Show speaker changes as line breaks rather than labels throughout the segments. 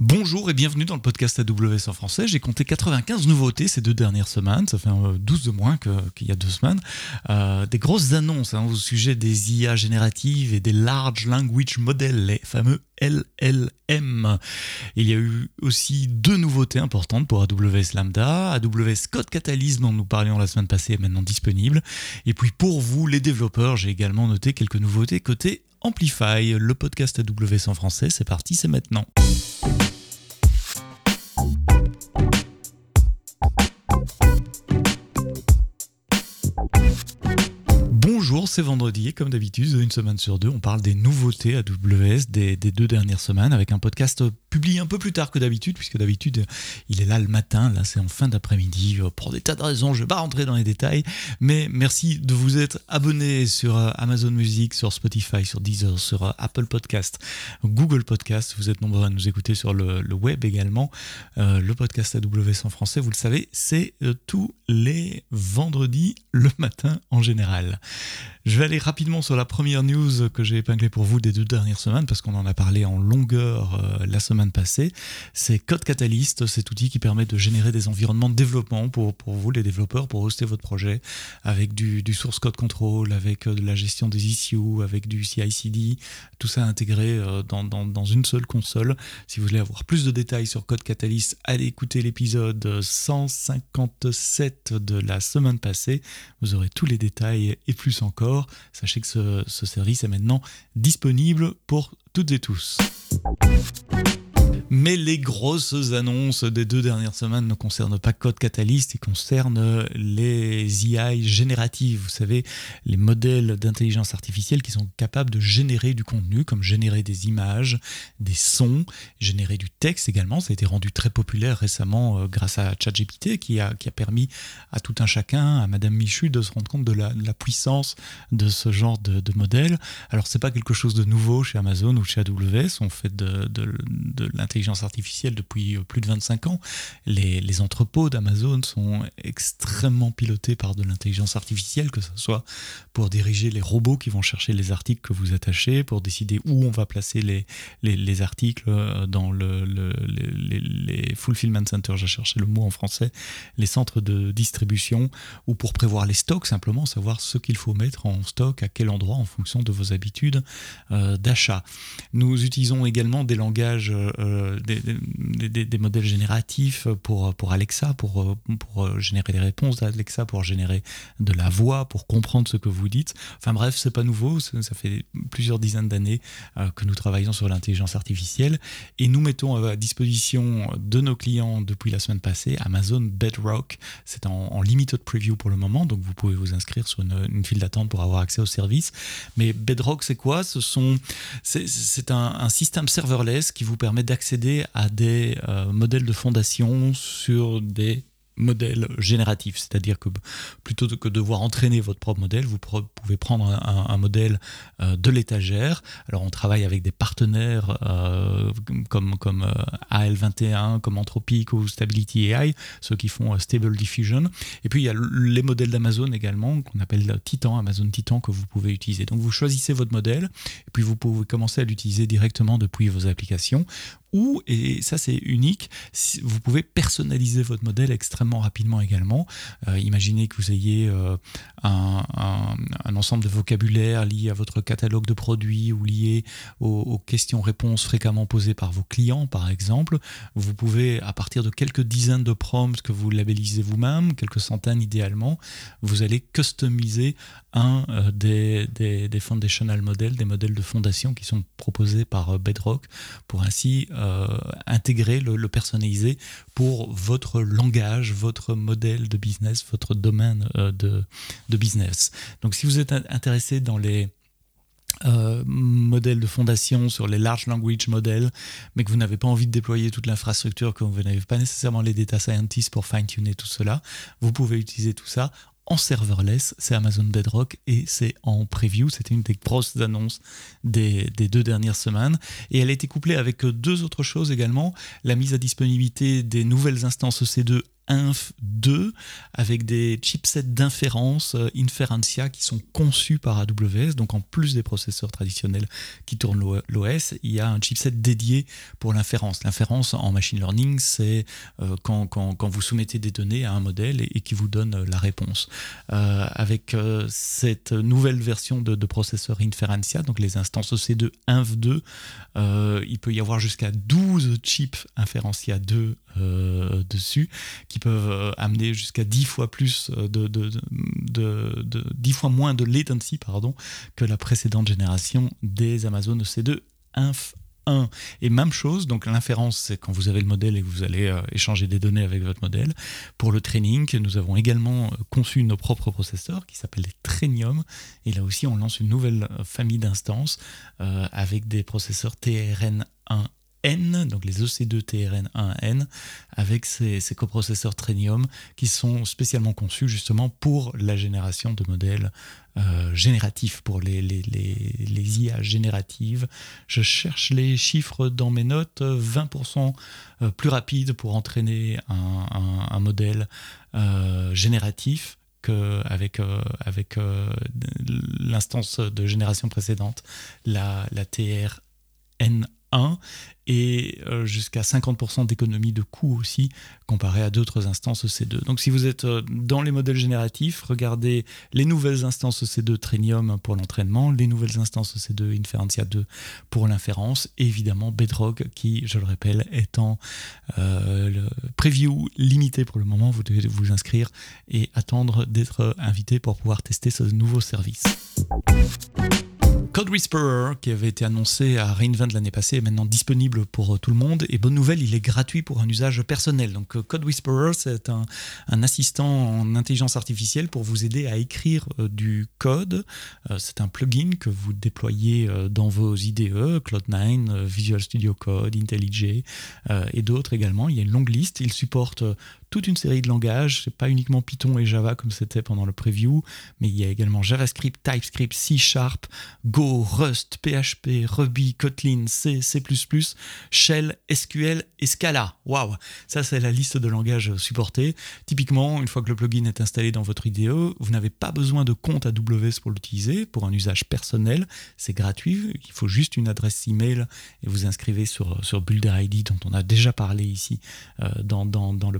Bonjour et bienvenue dans le podcast AWS en français. J'ai compté 95 nouveautés ces deux dernières semaines, ça fait 12 de moins qu'il y a deux semaines. Euh, des grosses annonces hein, au sujet des IA génératives et des Large Language Models, les fameux LLM. Il y a eu aussi deux nouveautés importantes pour AWS Lambda. AWS Code Catalyst dont nous parlions la semaine passée est maintenant disponible. Et puis pour vous les développeurs, j'ai également noté quelques nouveautés côté Amplify, le podcast AWS en français. C'est parti, c'est maintenant. Vendredi comme d'habitude, une semaine sur deux, on parle des nouveautés AWS des, des deux dernières semaines avec un podcast publié un peu plus tard que d'habitude, puisque d'habitude il est là le matin, là c'est en fin d'après-midi, euh, pour des tas de raisons, je ne vais pas rentrer dans les détails, mais merci de vous être abonné sur euh, Amazon Music, sur Spotify, sur Deezer, sur euh, Apple Podcast, Google Podcast, vous êtes nombreux à nous écouter sur le, web également, le podcast AWS en français, vous le savez, c'est tous les vendredis le matin en général. Je vais aller rapidement sur la première news que j'ai épinglée pour vous des deux dernières semaines, parce qu'on en a parlé en longueur euh, la semaine passée. C'est Code Catalyst, cet outil qui permet de générer des environnements de développement pour, pour vous, les développeurs, pour hoster votre projet, avec du, source code control, avec euh, de la gestion des issues, avec du CI/CD, tout ça intégré euh, dans, dans, dans, une seule console. Si vous voulez avoir plus de détails sur Code Catalyst, allez écouter l'épisode 157 de la semaine passée. Vous aurez tous les détails et plus encore. Sachez que ce, ce service est maintenant disponible pour toutes et tous. Mais les grosses annonces des deux dernières semaines ne concernent pas Code Catalyst, ils concernent les AI génératives. Vous savez, les modèles d'intelligence artificielle qui sont capables de générer du contenu, comme générer des images, des sons, générer du texte également. Ça a été rendu très populaire récemment euh, grâce à ChatGPT qui a, permis à tout un chacun, à Madame Michu, de se rendre compte de la, puissance de ce genre de, de modèle. Alors, c'est pas quelque chose de nouveau chez Amazon ou chez AWS. On fait de, l'intelligence artificielle depuis euh, plus de 25 ans. Les, les entrepôts d'Amazon sont extrêmement pilotés par de l'intelligence artificielle, que ce soit pour diriger les robots qui vont chercher les articles que vous attachez, pour décider où on va placer les, les, les articles euh, dans le, les, les, fulfillment centers, j'ai cherché le mot en français, les centres de distribution, ou pour prévoir les stocks, simplement savoir ce qu'il faut mettre en stock, à quel endroit en fonction de vos habitudes euh, d'achat. Nous utilisons également des langages euh, des, modèles génératifs pour, Alexa, pour, pour générer des réponses d'Alexa, pour générer de la voix, pour comprendre ce que vous dites. Enfin bref, c'est pas nouveau, ça fait plusieurs dizaines d'années euh, que nous travaillons sur l'intelligence artificielle et nous mettons à disposition de nos clients depuis la semaine passée Amazon Bedrock. C'est en, limited preview pour le moment, donc vous pouvez vous inscrire sur une, file d'attente pour avoir accès au service. Mais Bedrock, c'est quoi? Ce sont, c'est un, un système serverless qui vous permet d'accéder à des euh, modèles de fondation sur des modèle génératif, c'est-à-dire que plutôt que de devoir entraîner votre propre modèle, vous pouvez prendre un, modèle euh, de l'étagère. Alors on travaille avec des partenaires euh, comme, comme euh, AL21, comme Anthropic ou Stability AI, ceux qui font Stable Diffusion. Et puis il y a les modèles d'Amazon également, qu'on appelle Titan, Amazon Titan, que vous pouvez utiliser. Donc vous choisissez votre modèle, et puis vous pouvez commencer à l'utiliser directement depuis vos applications ou, et ça c'est unique, vous pouvez personnaliser votre modèle extrêmement rapidement également. Euh, imaginez que vous ayez euh, un, ensemble de vocabulaire lié à votre catalogue de produits ou lié aux, questions-réponses fréquemment posées par vos clients, par exemple. Vous pouvez, à partir de quelques dizaines de prompts que vous labellisez vous-même, quelques centaines idéalement, vous allez customiser euh, des, des, foundational models, des modèles de fondation qui sont proposés par Bedrock pour ainsi euh, intégrer, le, personnaliser pour votre langage, votre modèle de business, votre domaine euh, de, business. Donc si vous êtes intéressé dans les euh, modèles de fondation sur les large language models, mais que vous n'avez pas envie de déployer toute l'infrastructure, que vous n'avez pas nécessairement les data scientists pour fine-tuner tout cela, vous pouvez utiliser tout ça en serverless, c'est Amazon Bedrock et c'est en preview. C'était une des grosses annonces des, deux dernières semaines. Et elle a été couplée avec deux autres choses également. La mise à disponibilité des nouvelles instances EC2 Inf2 avec des chipsets d'inférence euh, Inferentia qui sont conçus par AWS. Donc en plus des processeurs traditionnels qui tournent l'OS, il y a un chipset dédié pour l'inférence. L'inférence en machine learning, c'est euh, quand, vous soumettez des données à un modèle et, qui vous donne la réponse. Euh, avec cette nouvelle version de, de, processeur Inferentia, donc les instances EC2 Inf2, il peut y avoir jusqu'à 12 chips Inferentia 2 dessus qui peuvent euh, amener jusqu'à 10 fois plus euh, de, de, de, 10 fois moins de latency pardon, que la précédente génération des Amazon EC2 Inf 1. Et même chose, donc l'inférence, c'est quand vous avez le modèle et que vous allez euh, échanger des données avec votre modèle. Pour le training, nous avons également conçu nos propres processeurs qui s'appellent les Trainium. Et là aussi, on lance une nouvelle famille d'instances avec des processeurs TRN1 N, donc les EC2 TRN1N, avec ces, coprocesseurs Trenium qui sont spécialement conçus justement pour la génération de modèles euh, génératifs, pour les, les, les, IA génératives. Je cherche les chiffres dans mes notes, 20% euh, plus rapide pour entraîner un, modèle euh, génératif qu'avec avec, l'instance de génération précédente, la, la TRN 1 et euh, jusqu'à 50% d'économie de coût aussi comparé à d'autres instances EC2. Donc si vous êtes euh, dans les modèles génératifs, regardez les nouvelles instances EC2 Trenium pour l'entraînement, les nouvelles instances EC2 Inferentia 2 pour l'inférence, et évidemment Bedrock qui, je le rappelle, est en euh, le preview limité pour le moment. Vous devez vous inscrire et attendre d'être invité pour pouvoir tester ce nouveau service. Code Whisperer, qui avait été annoncé à Reinvent l'année passée, est maintenant disponible pour euh, tout le monde. Et bonne nouvelle, il est gratuit pour un usage personnel. Donc euh, Code Whisperer, c'est un, assistant en intelligence artificielle pour vous aider à écrire euh, du code. c'est un plugin que vous déployez dans vos IDE, Cloud9, Visual Studio Code, IntelliJ et d'autres également. Il y a une longue liste. Il supporte toute une série de langages. C'est pas uniquement Python et Java comme c'était pendant le preview, mais il y a également JavaScript, TypeScript, C Sharp, Go, Rust, PHP, Ruby, Kotlin, C, C++, Shell, SQL et Scala. Waouh Ça, c'est la liste de langages supportés. Typiquement, une fois que le plugin est installé dans votre IDE, vous n'avez pas besoin de compte AWS pour l'utiliser. Pour un usage personnel, c'est gratuit. Il faut juste une adresse email et vous inscrivez sur, sur Builder ID dont on a déjà parlé ici euh, dans, dans, dans le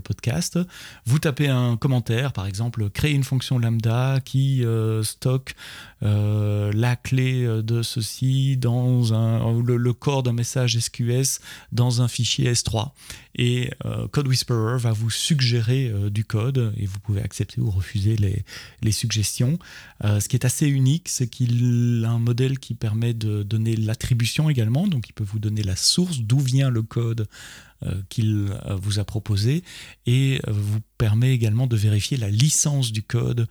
Vous tapez un commentaire, par exemple, créer une fonction lambda qui euh, stocke euh, la clé de ceci dans un, le, corps d'un message SQS dans un fichier S3. Et euh, Code Whisperer va vous suggérer du code et vous pouvez accepter ou refuser les, suggestions. ce qui est assez unique, c'est qu'il a un modèle qui permet de donner l'attribution également, donc il peut vous donner la source, d'où vient le code euh, qu'il euh, vous a proposé et euh, vous permet également de vérifier la licence du code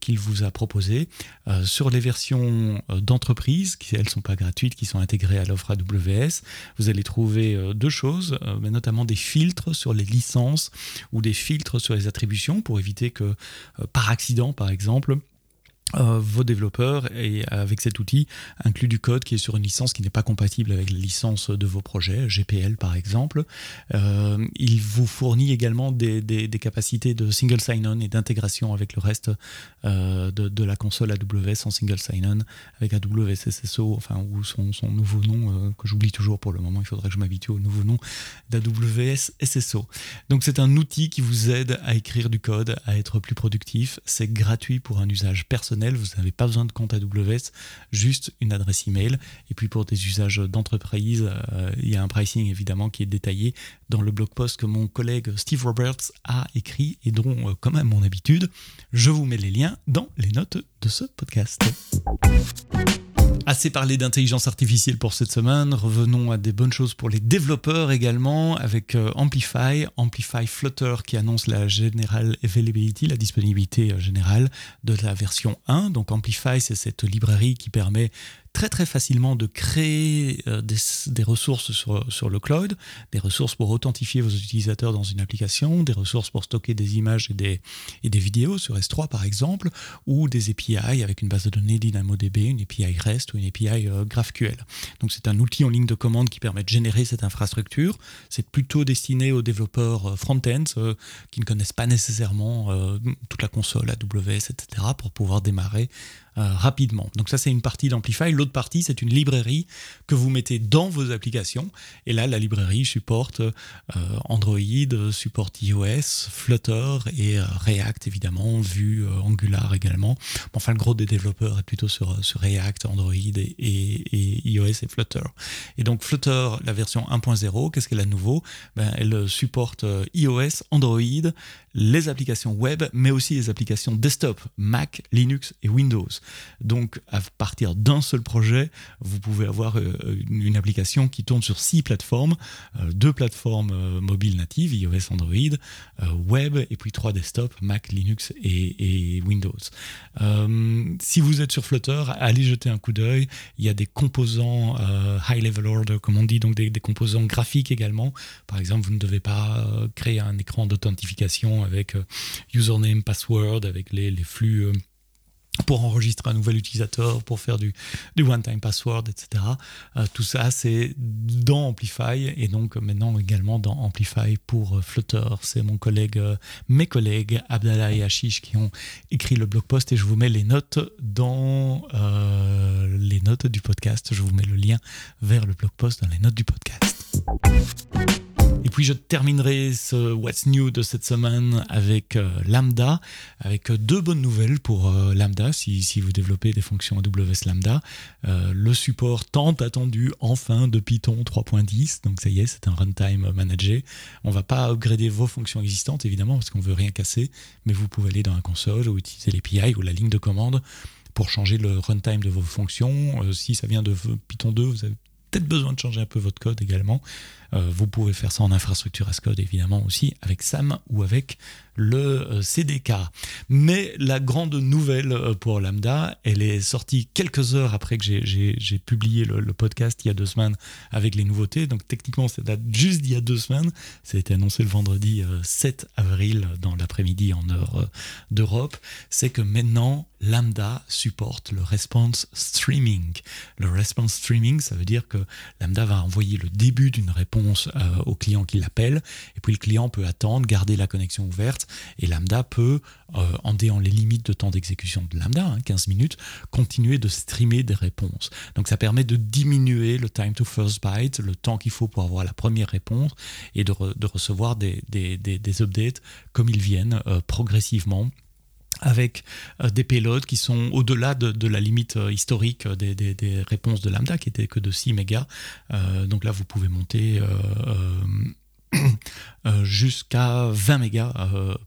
qu'il vous a proposé. Sur les versions d'entreprise qui elles sont pas gratuites qui sont intégrées à l'offre AWS vous allez trouver deux choses mais notamment des filtres sur les licences ou des filtres sur les attributions pour éviter que par accident par exemple euh, vos développeurs et avec cet outil inclut du code qui est sur une licence qui n'est pas compatible avec la licence de vos projets, GPL par exemple. Euh, il vous fournit également des, des, capacités de single sign-on et d'intégration avec le reste euh, de, de, la console AWS en single sign-on avec AWS SSO, enfin ou son, son nouveau nom que j'oublie toujours pour le moment. Il faudrait que je m'habitue au nouveau nom d'AWS SSO. Donc c'est un outil qui vous aide à écrire du code, à être plus productif. C'est gratuit pour un usage personnel vous n'avez pas besoin de compte AWS, juste une adresse email. Et puis pour des usages d'entreprise, euh, il y a un pricing évidemment qui est détaillé dans le blog post que mon collègue Steve Roberts a écrit et dont, euh, comme à mon habitude, je vous mets les liens dans les notes de ce podcast. Assez parlé d'intelligence artificielle pour cette semaine. Revenons à des bonnes choses pour les développeurs également avec euh, Amplify, Amplify Flutter qui annonce la general availability, la disponibilité euh, générale de la version 1. Donc Amplify, c'est cette librairie qui permet très très facilement de créer euh, des, ressources sur, le cloud, des ressources pour authentifier vos utilisateurs dans une application, des ressources pour stocker des images et des, vidéos sur S3 par exemple, ou des API avec une base de données DynamoDB, une API REST ou une API euh, GraphQL. Donc c'est un outil en ligne de commande qui permet de générer cette infrastructure. C'est plutôt destiné aux développeurs euh, front-end qui ne connaissent pas nécessairement toute la console AWS, etc. pour pouvoir démarrer rapidement. Donc ça, c'est une partie d'Amplify. L'autre partie, c'est une librairie que vous mettez dans vos applications. Et là, la librairie supporte euh, Android, supporte iOS, Flutter et euh, React, évidemment, Vue, Angular également. Enfin, le gros des développeurs est plutôt sur, sur React, Android et, et, iOS et Flutter. Et donc Flutter, la version 1.0, qu'est-ce qu'elle a de nouveau? Ben, Elle supporte iOS, Android, les applications web, mais aussi les applications desktop, Mac, Linux et Windows. Donc, à partir d'un seul projet, vous pouvez avoir euh, une application qui tourne sur six plateformes, euh, deux plateformes euh, mobiles natives, iOS, Android, web, et puis trois desktops, Mac, Linux et, Windows. si vous êtes sur Flutter, allez jeter un coup d'œil. Il y a des composants high level order, comme on dit, donc des, composants graphiques également. Par exemple, vous ne devez pas créer un écran d'authentification avec username, password, avec les flux pour enregistrer un nouvel utilisateur, pour faire du, du one-time password, etc. Euh, tout ça, c'est dans Amplify et donc maintenant également dans Amplify pour euh, Flutter. C'est euh, mes collègues Abdallah et Ashish qui ont écrit le blog post et je vous mets les notes dans les notes du podcast. Je vous mets le lien vers le blog post dans les notes du podcast. Et puis je terminerai ce What's New de cette semaine avec euh, Lambda, avec deux bonnes nouvelles pour euh, Lambda si, vous développez des fonctions AWS Lambda. Euh, le support tant attendu enfin de Python 3.10, donc ça y est, c'est un runtime managé. On va pas upgrader vos fonctions existantes évidemment parce qu'on veut rien casser, mais vous pouvez aller dans la console ou utiliser l'API ou la ligne de commande pour changer le runtime de vos fonctions. si ça vient de Python 2, vous avez peut-être besoin de changer un peu votre code également. Euh, vous pouvez faire ça en infrastructure as code évidemment aussi avec SAM ou avec le euh, CDK. Mais la grande nouvelle euh, pour Lambda, elle est sortie quelques heures après que j'ai publié le, podcast il y a deux semaines avec les nouveautés. Donc techniquement, ça date juste d'il y a deux semaines. Ça a été annoncé le vendredi 7 avril dans l'après-midi en heure d'Europe. C'est que maintenant, Lambda supporte le response streaming. Le response streaming, ça veut dire que Lambda va envoyer le début d'une réponse euh, au client qui l'appelle, et puis le client peut attendre, garder la connexion ouverte, et Lambda peut, euh, en déant les limites de temps d'exécution de Lambda, 15 hein, minutes, continuer de streamer des réponses. Donc ça permet de diminuer le time to first byte, le temps qu'il faut pour avoir la première réponse, et de, recevoir des, updates comme ils viennent euh, progressivement avec euh, des payloads qui sont au-delà de, la limite euh, historique des, réponses de Lambda, qui était que de 6 mégas. Euh, donc là, vous pouvez monter jusqu'à 20 mégas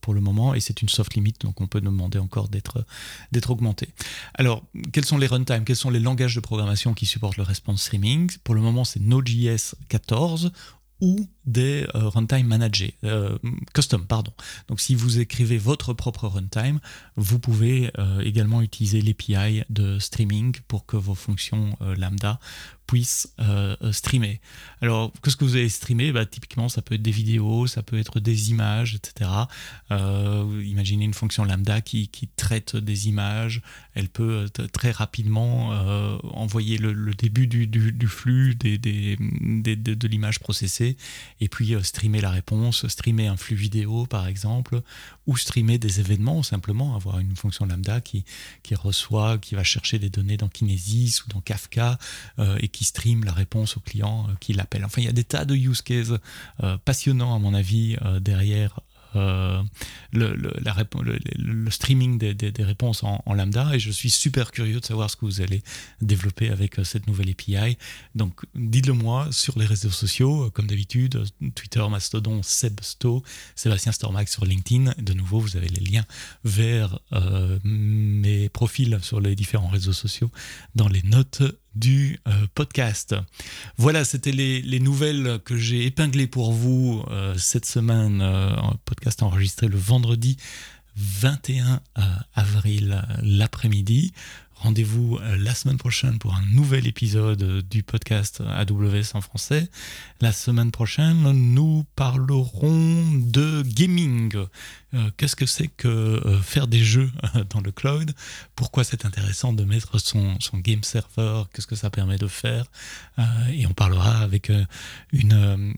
pour le moment, et c'est une soft limit, donc on peut demander encore d'être augmenté. Alors, quels sont les runtime, quels sont les langages de programmation qui supportent le response streaming? Pour le moment, c'est Node.js 14 ou des euh, runtime managés, euh, custom, pardon. Donc si vous écrivez votre propre runtime, vous pouvez euh, également utiliser l'API de streaming pour que vos fonctions lambda puissent streamer. Alors, qu'est-ce que vous allez streamer bah, Typiquement, ça peut être des vidéos, ça peut être des images, etc. imaginez une fonction lambda qui, traite des images, elle peut très rapidement envoyer le, début du, flux des, de l'image processée et puis euh, streamer la réponse, streamer un flux vidéo par exemple, ou streamer des événements, simplement avoir une fonction lambda qui, qui reçoit, qui va chercher des données dans Kinesis ou dans Kafka euh, et qui stream la réponse au client euh, qui l'appelle. Enfin, il y a des tas de use cases passionnants à mon avis derrière euh, le, la, le, streaming des, réponses en, lambda et je suis super curieux de savoir ce que vous allez développer avec euh, cette nouvelle API. Donc dites-le moi sur les réseaux sociaux, euh, comme d'habitude, Twitter, Mastodon, Sebsto, Sébastien Stormax sur LinkedIn. De nouveau, vous avez les liens vers mes profils sur les différents réseaux sociaux dans les notes du euh, podcast. Voilà, c'était les, nouvelles que j'ai épinglées pour vous euh, cette semaine. Euh, podcast enregistré le vendredi 21 avril l'après-midi. Rendez-vous la semaine prochaine pour un nouvel épisode du podcast AWS en français. La semaine prochaine, nous parlerons de gaming. Qu'est-ce que c'est que faire des jeux dans le cloud? Pourquoi c'est intéressant de mettre son, son game server? Qu'est-ce que ça permet de faire? Et on parlera avec une,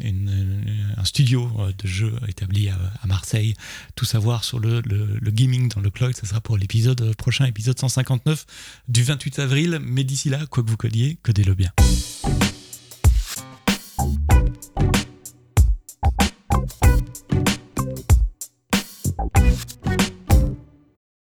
un studio de jeux établi à, Marseille. Tout savoir sur le, le gaming dans le cloud, ce sera pour l'épisode prochain, épisode 159 du 28 avril. Mais d'ici là, quoi que vous codiez, codez-le bien.